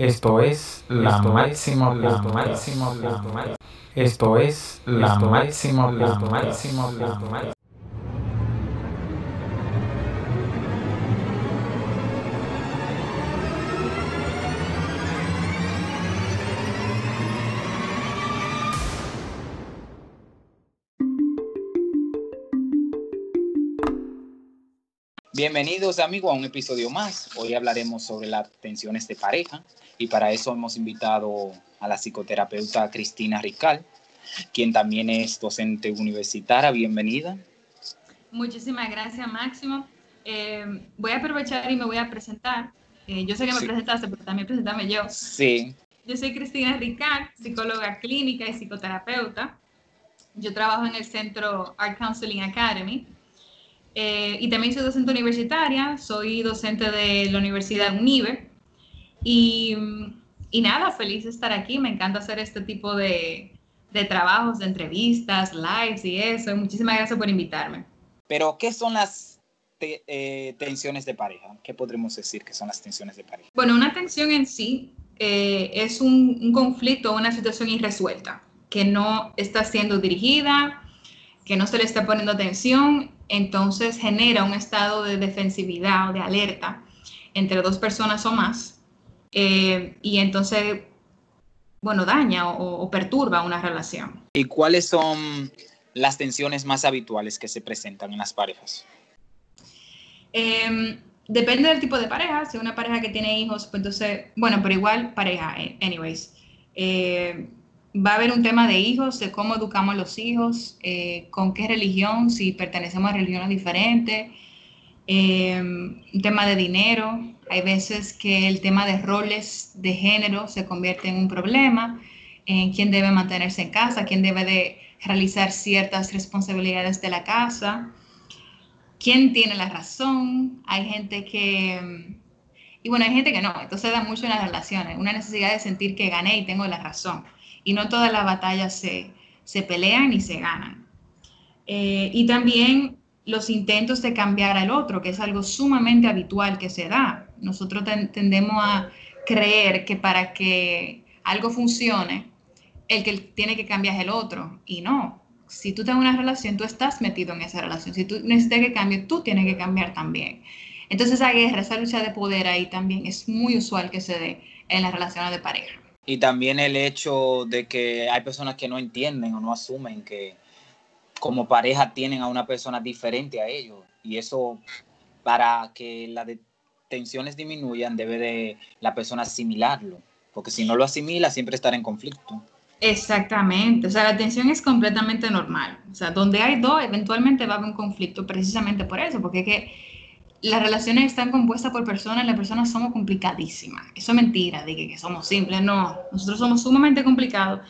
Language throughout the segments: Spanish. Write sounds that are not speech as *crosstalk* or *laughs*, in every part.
Esto es la máximo, la máximo, la máximo. Esto es la máximo, la máximo, la máximo. Bienvenidos amigos a un episodio más. Hoy hablaremos sobre las tensiones de pareja y para eso hemos invitado a la psicoterapeuta Cristina Rical, quien también es docente universitaria. Bienvenida. Muchísimas gracias Máximo. Eh, voy a aprovechar y me voy a presentar. Eh, yo sé que me presentaste, pero también presentarme yo. Sí. Yo soy Cristina Rical, psicóloga clínica y psicoterapeuta. Yo trabajo en el centro Art Counseling Academy eh, y también soy docente universitaria, soy docente de la Universidad Univer. Y, y, nada, feliz de estar aquí. Me encanta hacer este tipo de, de trabajos, de entrevistas, lives y eso. Muchísimas gracias por invitarme. Pero, ¿qué son las eh, tensiones de pareja? ¿Qué podremos decir que son las tensiones de pareja? Bueno, una tensión en sí eh, es un, un conflicto, una situación irresuelta que no está siendo dirigida, que no se le está poniendo atención entonces genera un estado de defensividad o de alerta entre dos personas o más, eh, y entonces, bueno, daña o, perturba una relación. ¿Y cuáles son las tensiones más habituales que se presentan en las parejas? Em, depende del tipo de pareja. Si es una pareja que tiene hijos, pues entonces, bueno, pero igual pareja, eh, anyways. Eh, va a haber un tema de hijos, de cómo educamos a los hijos, eh, con qué religión, si pertenecemos a religiones diferentes, eh, un tema de dinero. Hay veces que el tema de roles de género se convierte en un problema, en quién debe mantenerse en casa, quién debe de realizar ciertas responsabilidades de la casa, quién tiene la razón. Hay gente que... Y bueno, hay gente que no, entonces da mucho en las relaciones, una necesidad de sentir que gané y tengo la razón y no todas las batallas se, se pelean y se ganan. Eh, y también los intentos de cambiar al otro, que es algo sumamente habitual que se da. Nosotros tendemos a creer que para que algo funcione, el que tiene que cambiar es el otro, y no. Si tú tienes una relación, tú estás metido en esa relación. Si tú necesitas que cambie, tú tienes que cambiar también. Entonces esa guerra, esa lucha de poder ahí también es muy usual que se dé en las relaciones de pareja. Y también el hecho de que hay personas que no entienden o no asumen que como pareja tienen a una persona diferente a ellos. Y eso, para que las tensiones disminuyan, debe de la persona asimilarlo. Porque si no lo asimila, siempre estará en conflicto. Exactamente, o sea, la tensión es completamente normal. O sea, donde hay dos, eventualmente va a haber un conflicto precisamente por eso, porque es que las relaciones están compuestas por personas, las personas somos complicadísimas. Eso es mentira, de que, somos simples, no. Nosotros somos sumamente complicados.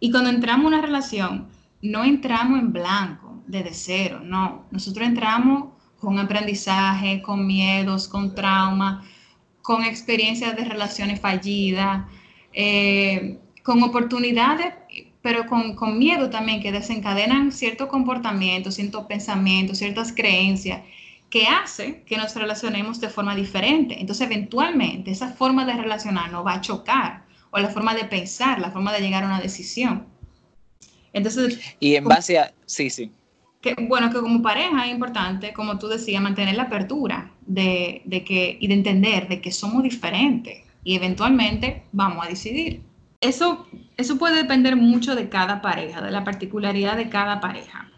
Y cuando entramos en una relación, no entramos en blanco, desde cero, no. Nosotros entramos con aprendizaje, con miedos, con trauma, con experiencias de relaciones fallidas, eh, con oportunidades, pero con, con miedo también, que desencadenan ciertos comportamientos, ciertos pensamientos, ciertas creencias que hace que nos relacionemos de forma diferente. Entonces, eventualmente, esa forma de relacionarnos va a chocar, o la forma de pensar, la forma de llegar a una decisión. Entonces, y en base a, sí, sí. Que, bueno, que como pareja es importante, como tú decías, mantener la apertura de, de que, y de entender de que somos diferentes y eventualmente vamos a decidir. Eso, eso puede depender mucho de cada pareja, de la particularidad de cada pareja.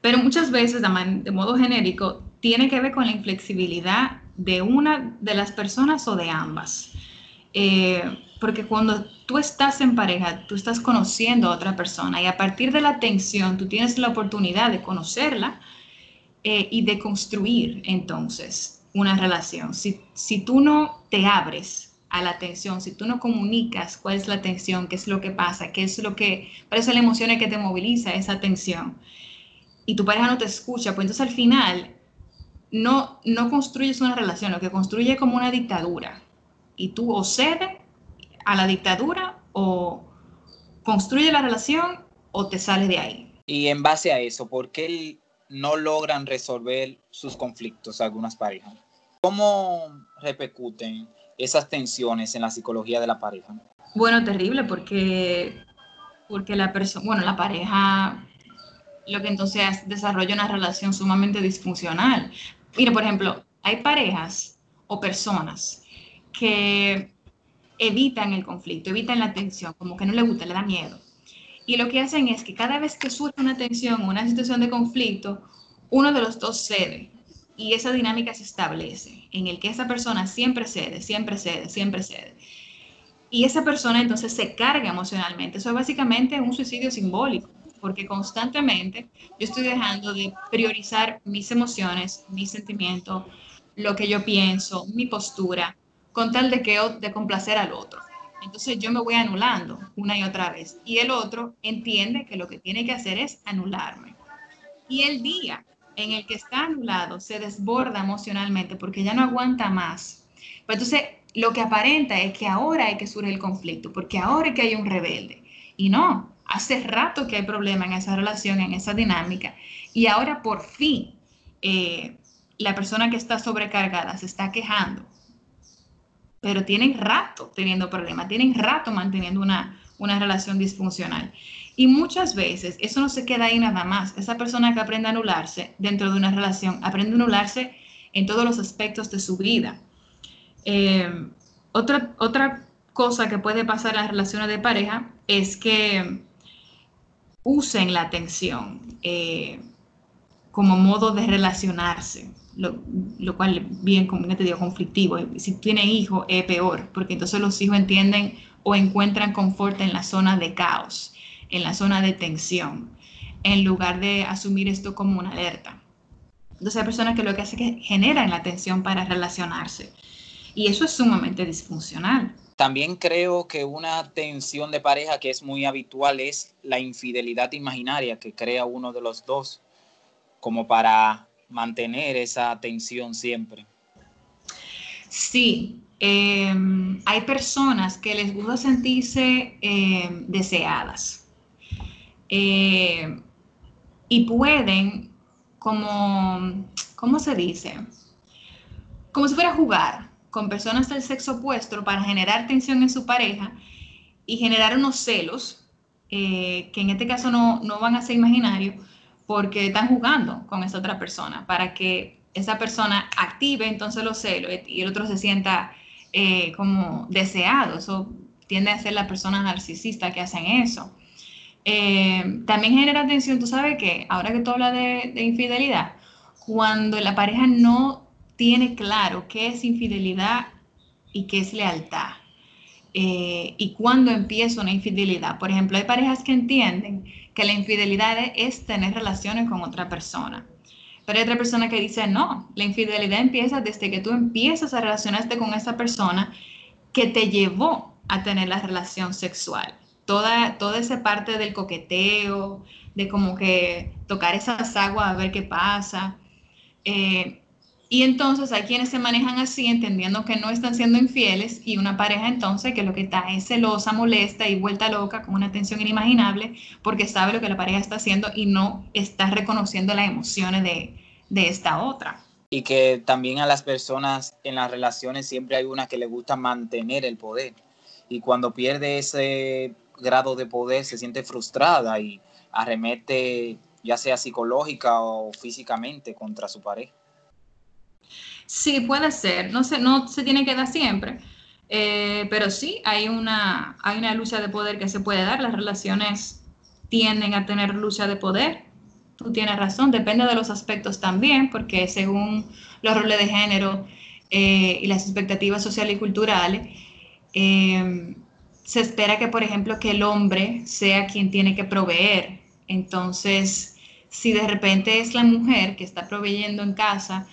Pero muchas veces, de modo genérico, tiene que ver con la inflexibilidad de una de las personas o de ambas. Eh, porque cuando tú estás en pareja, tú estás conociendo a otra persona y a partir de la atención tú tienes la oportunidad de conocerla eh, y de construir entonces una relación. Si, si tú no te abres a la atención, si tú no comunicas cuál es la atención, qué es lo que pasa, qué es lo que, cuál es la emoción que te moviliza esa atención, y tu pareja no te escucha, pues entonces al final no, no construyes una relación, lo que construye como una dictadura. Y tú o cedes a la dictadura o construye la relación o te sales de ahí. Y en base a eso, ¿por qué no logran resolver sus conflictos algunas parejas? ¿Cómo repercuten esas tensiones en la psicología de la pareja? Bueno, terrible porque, porque la persona, bueno, la pareja lo que entonces desarrolla una relación sumamente disfuncional. Mira, por ejemplo, hay parejas o personas que evitan el conflicto, evitan la tensión, como que no le gusta, le da miedo. Y lo que hacen es que cada vez que surge una tensión o una situación de conflicto, uno de los dos cede y esa dinámica se establece en el que esa persona siempre cede, siempre cede, siempre cede. Y esa persona entonces se carga emocionalmente. Eso es básicamente un suicidio simbólico, porque constantemente yo estoy dejando de priorizar mis emociones, mis sentimientos, lo que yo pienso, mi postura, con tal de que de complacer al otro. Entonces yo me voy anulando una y otra vez y el otro entiende que lo que tiene que hacer es anularme. Y el día en el que está anulado se desborda emocionalmente porque ya no aguanta más. Pues entonces, lo que aparenta es que ahora hay que surgir el conflicto, porque ahora es que hay un rebelde. Y no, hace rato que hay problema en esa relación, en esa dinámica. Y ahora por fin eh, la persona que está sobrecargada se está quejando. Pero tienen rato teniendo problemas, tienen rato manteniendo una, una relación disfuncional. Y muchas veces eso no se queda ahí nada más. Esa persona que aprende a anularse dentro de una relación, aprende a anularse en todos los aspectos de su vida. Eh, otra, otra cosa que puede pasar en las relaciones de pareja es que usen la atención eh, como modo de relacionarse, lo, lo cual bien, como te digo, conflictivo. Si tienen hijos es peor, porque entonces los hijos entienden o encuentran confort en la zona de caos en la zona de tensión, en lugar de asumir esto como una alerta. Entonces hay personas que lo que hacen es que generan la tensión para relacionarse. Y eso es sumamente disfuncional. También creo que una tensión de pareja que es muy habitual es la infidelidad imaginaria que crea uno de los dos, como para mantener esa tensión siempre. Sí, em, hay personas que les gusta sentirse em, deseadas eh, y pueden, como, ¿cómo se dice? Como si fuera jugar con personas del sexo opuesto para generar tensión en su pareja y generar unos celos, eh, que en este caso no, no van a ser imaginarios, porque están jugando con esa otra persona, para que esa persona active entonces los celos y el otro se sienta eh, como deseado. Eso tiende a ser la persona narcisista que hacen eso. Eh, también genera tensión, tú sabes que ahora que tú hablas de, infidelidad, cuando la pareja no tiene claro qué es infidelidad y qué es lealtad. Eh, y cuando empieza una infidelidad. Por ejemplo, hay parejas que entienden que la infidelidad es tener relaciones con otra persona. Pero hay otra persona que dice, no, la infidelidad empieza desde que tú empiezas a relacionarte con esa persona que te llevó a tener la relación sexual toda, toda esa parte del coqueteo, de como que tocar esas aguas a ver qué pasa. Eh, y entonces hay quienes se manejan así, entendiendo que no están siendo infieles, y una pareja entonces que lo que está es celosa, molesta y vuelta loca, con una tensión inimaginable, porque sabe lo que la pareja está haciendo y no está reconociendo las emociones de, de esta otra. Y que también a las personas en las relaciones siempre hay una que le gusta mantener el poder. Y cuando pierde ese grado de poder se siente frustrada y arremete ya sea psicológica o físicamente contra su pareja. Sí, puede ser. No se, no se tiene que dar siempre. Eh, pero sí, hay una, hay una lucha de poder que se puede dar. Las relaciones tienden a tener lucha de poder. Tú tienes razón, depende de los aspectos también, porque según los roles de género eh, y las expectativas sociales y culturales, eh, se espera que, por ejemplo, que el hombre sea quien tiene que proveer. Entonces, si de repente es la mujer que está proveyendo en casa,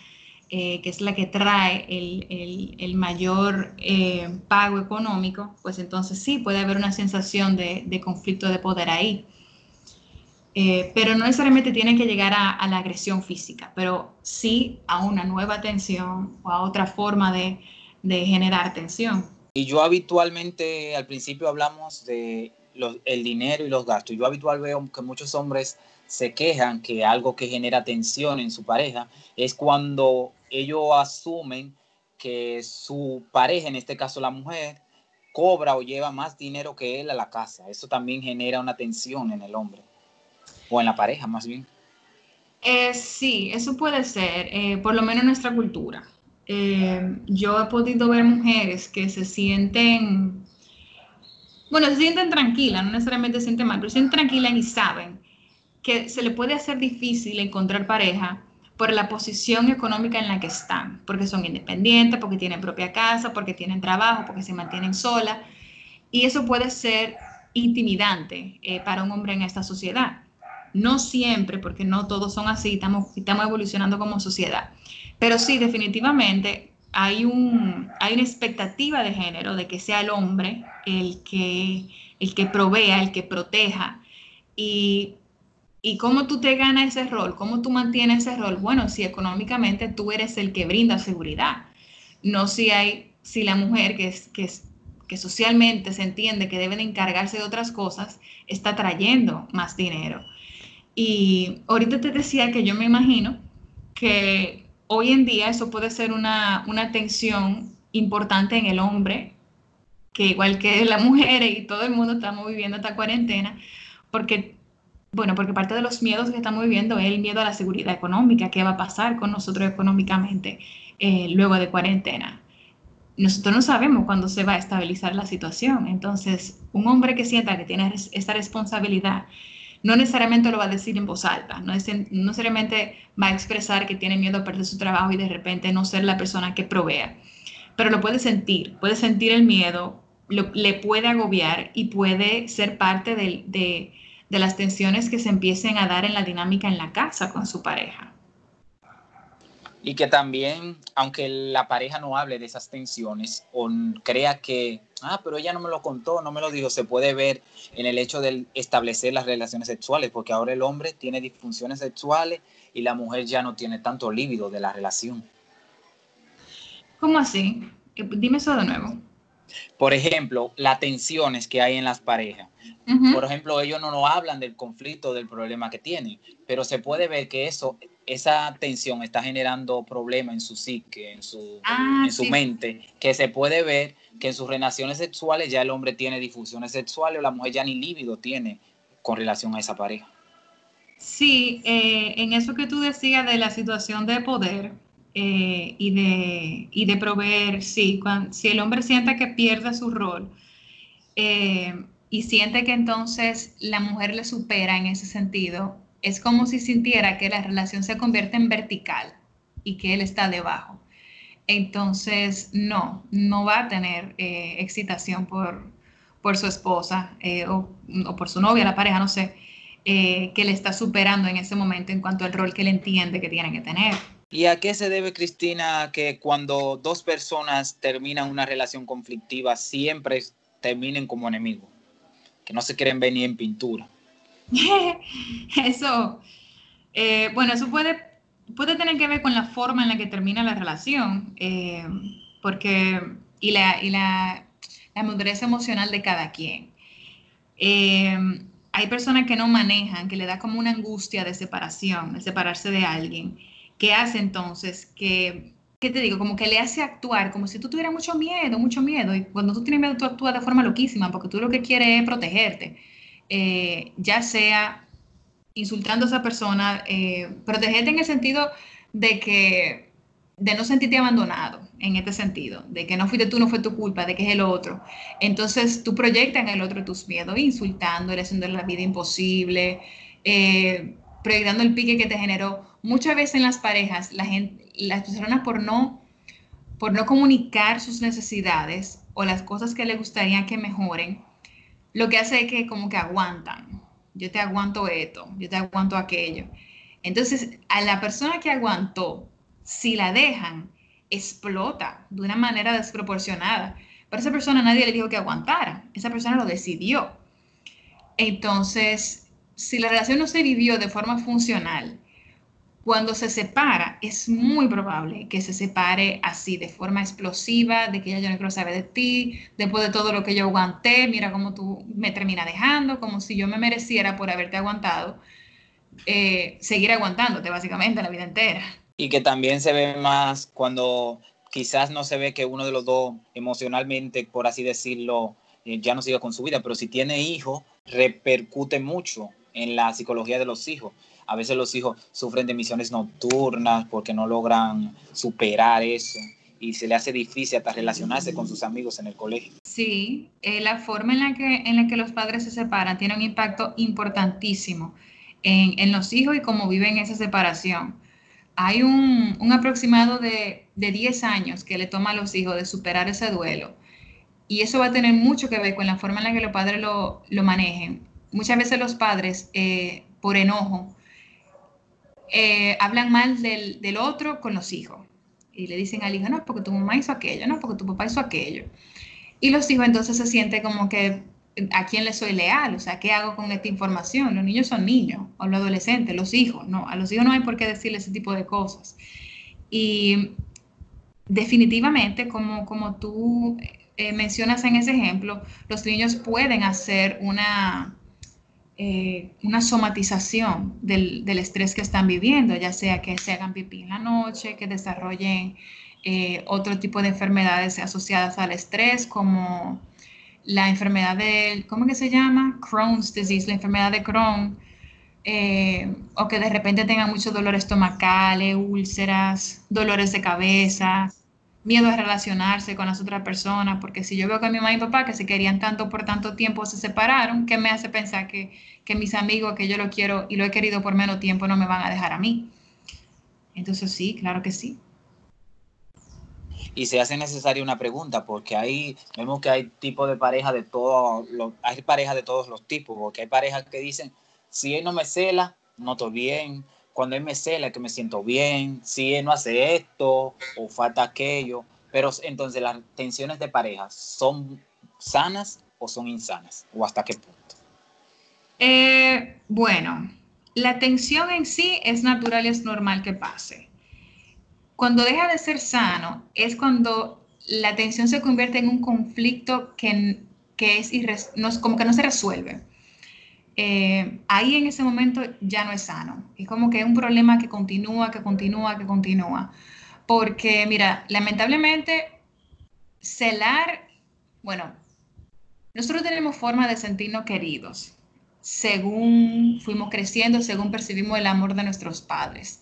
eh, que es la que trae el, mayor eh, pago económico, pues entonces sí puede haber una sensación de, conflicto de poder ahí. Eh, pero no necesariamente tiene que llegar a, la agresión física, pero sí a una nueva tensión o a otra forma de, de generar tensión. Y yo habitualmente, al principio hablamos de el dinero y los gastos. Yo habitualmente veo que muchos hombres se quejan que algo que genera tensión en su pareja es cuando ellos asumen que su pareja, en este caso la mujer, cobra o lleva más dinero que él a la casa. Eso también genera una tensión en el hombre o en la pareja más bien. Eh, sí, eso puede ser, eh, por lo menos en nuestra cultura. Eh, yo he podido ver mujeres que se sienten, bueno, se sienten tranquilas, no necesariamente se sienten mal, pero se sienten tranquilas y saben que se le puede hacer difícil encontrar pareja por la posición económica en la que están, porque son independientes, porque tienen propia casa, porque tienen trabajo, porque se mantienen solas. Y eso puede ser intimidante eh, para un hombre en esta sociedad. No siempre, porque no todos son así, estamos, estamos evolucionando como sociedad. Pero sí, definitivamente hay, un, hay una expectativa de género de que sea el hombre el que, el que provea, el que proteja. Y ¿Y cómo tú te ganas ese rol? ¿Cómo tú mantienes ese rol? Bueno, si económicamente tú eres el que brinda seguridad, no si hay, si la mujer que, que, es, que socialmente se entiende que debe de encargarse de otras cosas, está trayendo más dinero. Y ahorita te decía que yo me imagino que hoy en día eso puede ser una, una tensión importante en el hombre, que igual que la *laughs* mujer y todo el mundo estamos viviendo esta cuarentena, porque bueno, porque parte de los miedos que estamos viviendo es el miedo a la seguridad económica, qué va a pasar con nosotros económicamente eh, luego de cuarentena. Nosotros no sabemos cuándo se va a estabilizar la situación, entonces un hombre que sienta que tiene esta responsabilidad no necesariamente lo va a decir en voz alta, no, no necesariamente va a expresar que tiene miedo a perder su trabajo y de repente no ser la persona que provea, pero lo puede sentir, puede sentir el miedo, le puede agobiar y puede ser parte de, de de las tensiones que se empiecen a dar en la dinámica en la casa con su pareja. Y que también, aunque la pareja no hable de esas tensiones o crea que, ah, pero ella no me lo contó, no me lo dijo, se puede ver en el hecho de establecer las relaciones sexuales, porque ahora el hombre tiene disfunciones sexuales y la mujer ya no tiene tanto líbido de la relación. ¿Cómo así? Eh, dime eso de nuevo. Por ejemplo, las tensiones que hay en las parejas. Por ejemplo, ellos no nos hablan del conflicto, del problema que tienen, pero se puede ver que eso, esa tensión está generando problemas en su psique, en su, ah, en su mente, que se puede ver que en sus relaciones sexuales ya el hombre tiene difusiones sexuales o la mujer ya ni líbido tiene con relación a esa pareja. Sí, eh, en eso que tú decías de la situación de poder, eh, y, de, y, de, proveer, sí, si el hombre siente que pierde su rol eh, y siente que entonces la mujer le supera en ese sentido, es como si sintiera que la relación se convierte en vertical y que él está debajo. Entonces, no, no va a tener eh, excitación por, por su esposa o, o, por su novia, la pareja, no sé, que le está superando en ese momento en cuanto al rol que él entiende que tiene que tener. ¿Y a qué se debe, Cristina, que cuando dos personas terminan una relación conflictiva siempre terminen como enemigos? Que no se quieren ver ni en pintura. *laughs* eso, eh, bueno, eso puede, puede tener que ver con la forma en la que termina la relación, eh, porque, y la, y la, la madurez emocional de cada quien. Eh, hay personas que no manejan, que le da como una angustia de separación, de separarse de alguien ¿Qué hace entonces? Que, ¿Qué te digo? Como que le hace actuar como si tú tuvieras mucho miedo, mucho miedo. Y cuando tú tienes miedo, tú actúas de forma loquísima, porque tú lo que quieres es protegerte. Eh, ya sea insultando a esa persona, eh, protegerte en el sentido de que de no sentirte abandonado en este sentido, de que no fuiste tú, no fue tu culpa, de que es el otro. Entonces tú proyectas en el otro tus miedos, insultándole, haciéndole la vida imposible, eh, proyectando el pique que te generó muchas veces en las parejas, la gente, las personas por no, por no comunicar sus necesidades o las cosas que le gustaría que mejoren, lo que hace es que como que aguantan. Yo te aguanto esto, yo te aguanto aquello. Entonces, a la persona que aguantó, si la dejan, explota de una manera desproporcionada. Pero esa persona nadie le dijo que aguantara, esa persona lo decidió. Entonces, si la relación no se vivió de forma funcional, cuando se separa, es muy probable que se separe así, de forma explosiva, de que ya yo no quiero saber de ti, después de todo lo que yo aguanté, mira cómo tú me terminas dejando, como si yo me mereciera por haberte aguantado, eh, seguir aguantándote básicamente la vida entera. Y que también se ve más cuando quizás no se ve que uno de los dos emocionalmente, por así decirlo, eh, ya no siga con su vida, pero si tiene hijos, repercute mucho en la psicología de los hijos. A veces los hijos sufren de misiones nocturnas porque no logran superar eso y se le hace difícil hasta relacionarse con sus amigos en el colegio. Sí, eh, la forma en la, que, en la que los padres se separan tiene un impacto importantísimo en, en los hijos y cómo viven esa separación. Hay un, un aproximado de, de 10 años que le toma a los hijos de superar ese duelo. Y eso va a tener mucho que ver con la forma en la que los padres lo, lo manejen. Muchas veces los padres, eh, por enojo, eh, hablan mal del, del, otro con los hijos. Y le dicen al hijo, no, porque tu mamá hizo aquello, no, porque tu papá hizo aquello. Y los hijos entonces se sienten como que, ¿a quién le soy leal? O sea, ¿qué hago con esta información? Los niños son niños, o los adolescentes, los hijos, no, a los hijos no hay por qué decirle ese tipo de cosas. Y definitivamente, como, como tú eh, mencionas en ese ejemplo, los niños pueden hacer una, eh, una somatización del, del, estrés que están viviendo, ya sea que se hagan pipí en la noche, que desarrollen eh, otro tipo de enfermedades asociadas al estrés, como la enfermedad del, ¿cómo que se llama? Crohn's disease, la enfermedad de Crohn, eh, o que de repente tengan mucho dolor estomacal, úlceras, dolores de cabeza, miedo a relacionarse con las otras personas, porque si yo veo que mi mamá y mi papá que se querían tanto por tanto tiempo se separaron, ¿qué me hace pensar que, que mis amigos, que yo lo quiero y lo he querido por menos tiempo, no me van a dejar a mí? Entonces sí, claro que sí. Y se hace necesaria una pregunta, porque ahí vemos que hay tipos de pareja de todos hay parejas de todos los tipos, porque hay parejas que dicen, si él no me cela, no estoy bien, cuando él me cela que me siento bien, si él no hace esto o falta aquello, pero entonces las tensiones de pareja son sanas o son insanas o hasta qué punto. Eh, bueno, la tensión en sí es natural y es normal que pase. Cuando deja de ser sano es cuando la tensión se convierte en un conflicto que, que es, como que no se resuelve eh, ahí en ese momento ya no es sano. Es como que es un problema que continúa, que continúa, que continúa. Porque, mira, lamentablemente, celar, bueno, nosotros tenemos forma de sentirnos queridos según fuimos creciendo, según percibimos el amor de nuestros padres.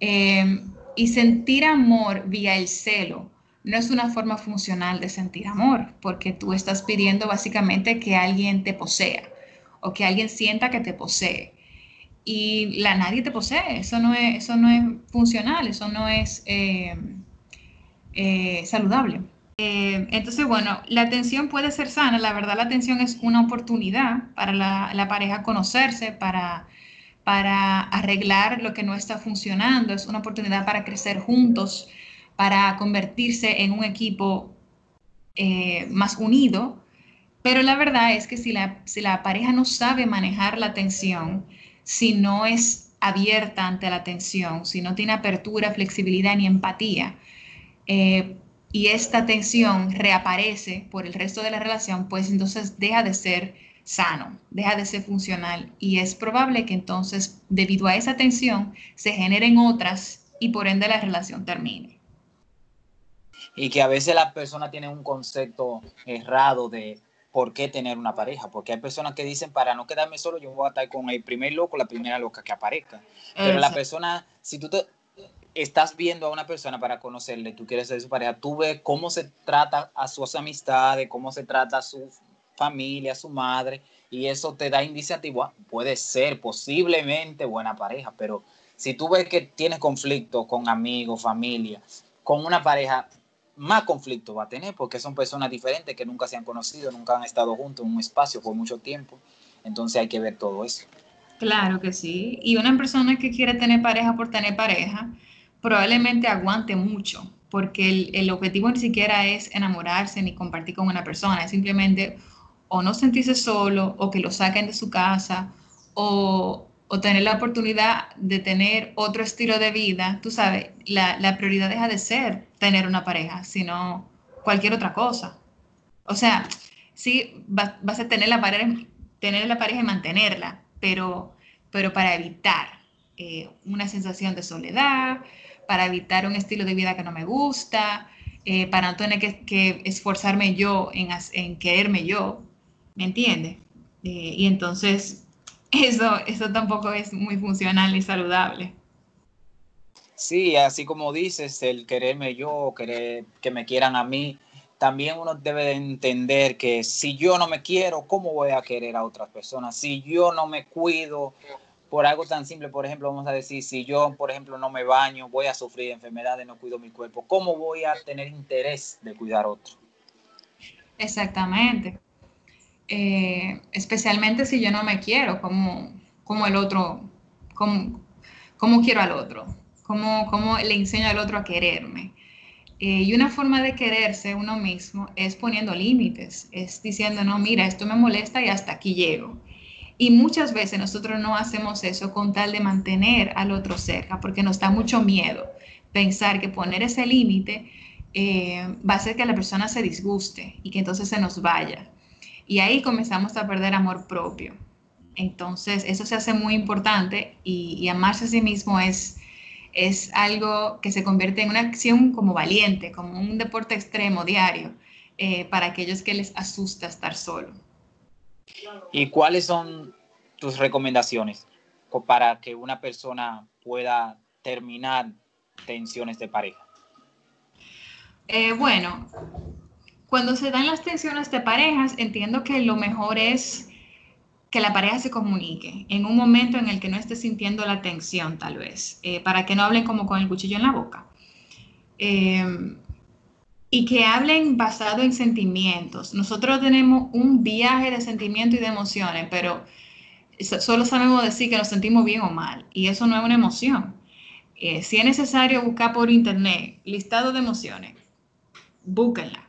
Eh, y sentir amor vía el celo no es una forma funcional de sentir amor, porque tú estás pidiendo básicamente que alguien te posea o que alguien sienta que te posee. Y la nadie te posee, eso no es, eso no es funcional, eso no es eh, eh, saludable. Eh, entonces, bueno, la atención puede ser sana, la verdad la atención es una oportunidad para la, la pareja conocerse, para, para arreglar lo que no está funcionando, es una oportunidad para crecer juntos, para convertirse en un equipo más unido pero la verdad es que si la, si la pareja no sabe manejar la tensión, si no es abierta ante la tensión, si no tiene apertura, flexibilidad ni empatía, eh, y esta tensión reaparece por el resto de la relación, pues entonces deja de ser sano, deja de ser funcional y es probable que entonces debido a esa tensión se generen otras y por ende la relación termine. Y que a veces la persona tiene un concepto errado de por qué tener una pareja, porque hay personas que dicen, para no quedarme solo, yo voy a estar con el primer loco, la primera loca que aparezca. Pero la persona, si tú te, estás viendo a una persona para conocerle, tú quieres ser su pareja, tú ves cómo se trata a sus amistades, cómo se trata a su familia, a su madre, y eso te da iniciativa, puede ser posiblemente buena pareja, pero si tú ves que tienes conflicto con amigos, familia, con una pareja, más conflicto va a tener porque son personas diferentes que nunca se han conocido, nunca han estado juntos en un espacio por mucho tiempo. Entonces hay que ver todo eso. Claro que sí. Y una persona que quiere tener pareja por tener pareja, probablemente aguante mucho, porque el, el objetivo ni siquiera es enamorarse ni compartir con una persona, es simplemente o no sentirse solo, o que lo saquen de su casa, o, o tener la oportunidad de tener otro estilo de vida, tú sabes, la, la, prioridad deja de ser tener una pareja, sino cualquier otra cosa. O sea, sí, vas, vas a tener la, pareja, tener la pareja y mantenerla, pero, pero para evitar eh, una sensación de soledad, para evitar un estilo de vida que no me gusta, eh, para no tener que, esforzarme yo en, quererme yo, ¿me entiendes? Eh, y entonces eso, eso tampoco es muy funcional ni saludable. Sí, así como dices, el quererme yo, querer que me quieran a mí, también uno debe de entender que si yo no me quiero, ¿cómo voy a querer a otras personas? Si yo no me cuido por algo tan simple, por ejemplo, vamos a decir, si yo, por ejemplo, no me baño, voy a sufrir enfermedades, no cuido mi cuerpo, ¿cómo voy a tener interés de cuidar a otro? Exactamente. Eh, especialmente si yo no me quiero, como, como el otro, como, como quiero al otro, como, como le enseño al otro a quererme. Eh, y una forma de quererse uno mismo es poniendo límites, es diciendo, no, mira, esto me molesta y hasta aquí llego. Y muchas veces nosotros no hacemos eso con tal de mantener al otro cerca, porque nos da mucho miedo pensar que poner ese límite eh, va a hacer que la persona se disguste y que entonces se nos vaya. Y ahí comenzamos a perder amor propio. Entonces, eso se hace muy importante y, y amarse a sí mismo es es algo que se convierte en una acción como valiente, como un deporte extremo diario eh, para aquellos que les asusta estar solo. ¿Y cuáles son tus recomendaciones para que una persona pueda terminar tensiones de pareja? Eh, bueno, cuando se dan las tensiones de parejas, entiendo que lo mejor es que la pareja se comunique en un momento en el que no esté sintiendo la tensión, tal vez, eh, para que no hablen como con el cuchillo en la boca. Em, y que hablen basado en sentimientos. Nosotros tenemos un viaje de sentimientos y de emociones, pero solo sabemos decir que nos sentimos bien o mal, y eso no es una emoción. Eh, si es necesario buscar por internet listado de emociones, búsquenla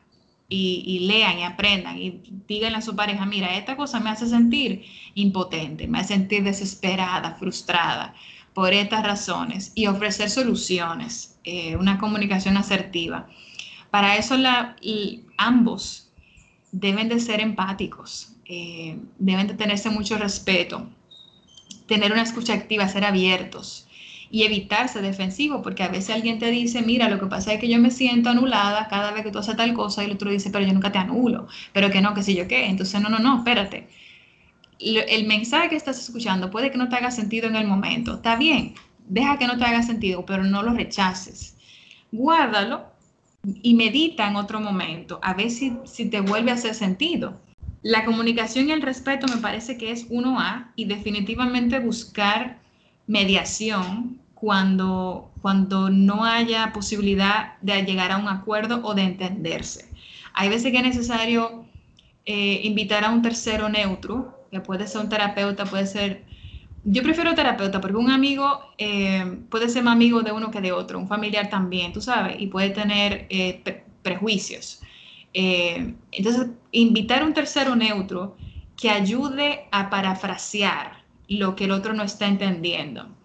y, lean y aprendan y díganle a su pareja, mira, esta cosa me hace sentir impotente, me hace sentir desesperada, frustrada por estas razones y ofrecer soluciones, eh, una comunicación asertiva. Para eso la, ambos deben de ser empáticos, eh, deben de tenerse mucho respeto, tener una escucha activa, ser abiertos y evitarse defensivo, porque a veces alguien te dice, mira, lo que pasa es que yo me siento anulada cada vez que tú haces tal cosa, y el otro dice, pero yo nunca te anulo, pero que no, que si yo qué. Entonces, no, no, no, espérate. El mensaje que estás escuchando puede que no te haga sentido en el momento. Está bien, deja que no te haga sentido, pero no lo rechaces. Guárdalo y medita en otro momento, a ver si, si te vuelve a hacer sentido. La comunicación y el respeto me parece que es uno a y definitivamente buscar mediación cuando, cuando no haya posibilidad de llegar a un acuerdo o de entenderse. Hay veces que es necesario eh, invitar a un tercero neutro, que puede ser un terapeuta, puede ser... Yo prefiero terapeuta porque un amigo eh, puede ser más amigo de uno que de otro, un familiar también, tú sabes, y puede tener eh, prejuicios. entonces, invitar a un tercero neutro que ayude a parafrasear lo que el otro no está entendiendo.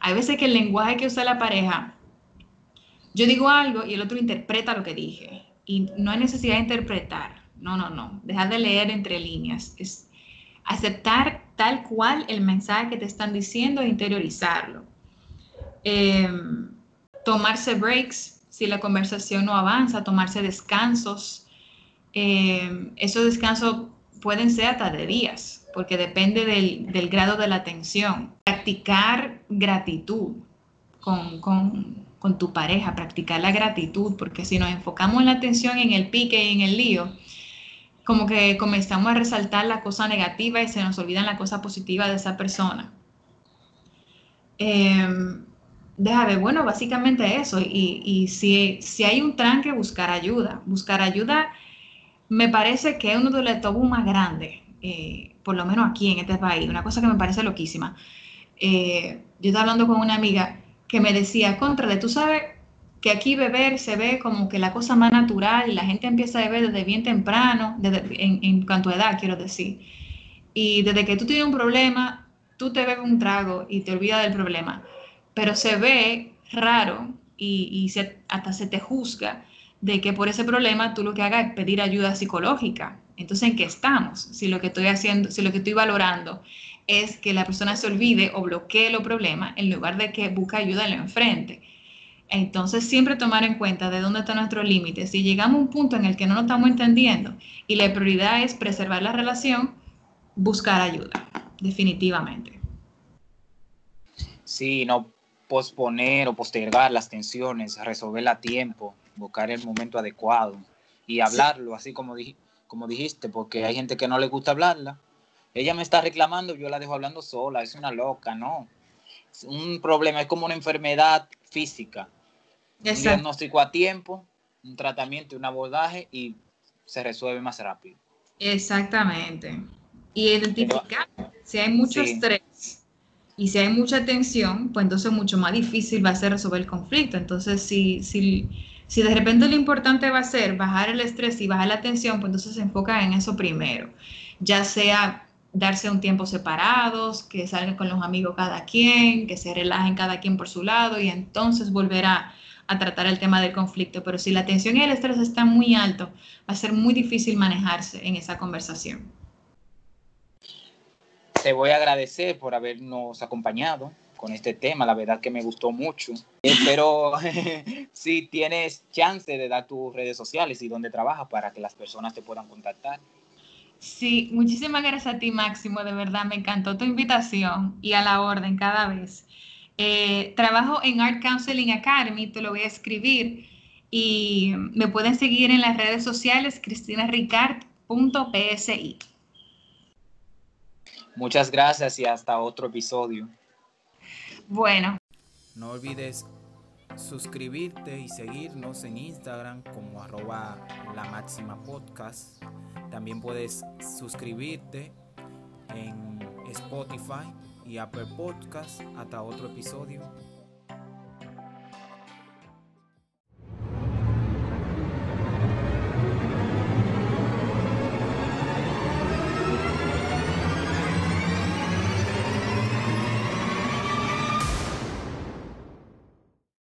Hay veces que el lenguaje que usa la pareja, yo digo algo y el otro interpreta lo que dije. Y no hay necesidad de interpretar. No, no, no. Dejar de leer entre líneas. Es aceptar tal cual el mensaje que te están diciendo e interiorizarlo. Em, tomarse breaks si la conversación no avanza, tomarse descansos. Em, esos descansos pueden ser hasta de días porque depende del, grado de la tensión. Practicar gratitud con, tu pareja, practicar la gratitud, porque si nos enfocamos en la tensión, en el pique y en el lío, como que comenzamos a resaltar la cosa negativa y se nos olvidan la cosa positiva de esa persona. Eh, deja ver, bueno, básicamente eso. Y, si, si, hay un tranque, buscar ayuda. Buscar ayuda me parece que es uno de los tabú más grandes. Eh, por lo menos aquí en este país, una cosa que me parece loquísima. Eh, yo estaba hablando con una amiga que me decía, contra de tú sabes que aquí beber se ve como que la cosa más natural y la gente empieza a beber desde bien temprano, desde, en, cuanto a edad, quiero decir. Y desde que tú tienes un problema, tú te bebes un trago y te olvidas del problema. Pero se ve raro y, hasta se te juzga de que por ese problema tú lo que hagas es pedir ayuda psicológica. Entonces, ¿en qué estamos? Si lo que estoy haciendo, si lo que estoy valorando es que la persona se olvide o bloquee los problemas en lugar de que busque ayuda en lo enfrente. Entonces siempre tomar en cuenta de dónde están nuestros límites. Si llegamos a un punto en el que no nos estamos entendiendo y la prioridad es preservar la relación, buscar ayuda, definitivamente. Sí, no posponer o postergar las tensiones, resolverla a tiempo, buscar el momento adecuado y hablarlo, así como, como dijiste, porque hay gente que no le gusta hablarla. Ella me está reclamando, yo la dejo hablando sola, es una loca, no. Es un problema, es como una enfermedad física. Un diagnóstico a tiempo, un tratamiento, un abordaje y se resuelve más rápido. Exactamente. Y identificar si hay mucho estrés y si hay mucha tensión, pues entonces mucho más difícil va a ser resolver el conflicto. Entonces, si, si, si de repente lo importante va a ser bajar el estrés y bajar la tensión, pues entonces se enfoca en eso primero. Ya sea darse un tiempo separados, que salgan con los amigos cada quien, que se relajen cada quien por su lado y entonces volver a, tratar el tema del conflicto. Pero si la tensión y el estrés están muy alto, va a ser muy difícil manejarse en esa conversación. Te voy a agradecer por habernos acompañado con este tema, la verdad que me gustó mucho. Eh, pero *laughs* si tienes chance de dar tus redes sociales y dónde trabajas para que las personas te puedan contactar. Sí, muchísimas gracias a ti, Máximo. De verdad, me encantó tu invitación y a la orden cada vez. Eh, trabajo en Art Counseling Academy, te lo voy a escribir. Y me pueden seguir en las redes sociales, cristinaricard.psi. Muchas gracias y hasta otro episodio. Bueno. No olvides suscribirte y seguirnos en Instagram como arroba la máxima podcast. También puedes suscribirte en Spotify y Apple Podcast. Hasta otro episodio.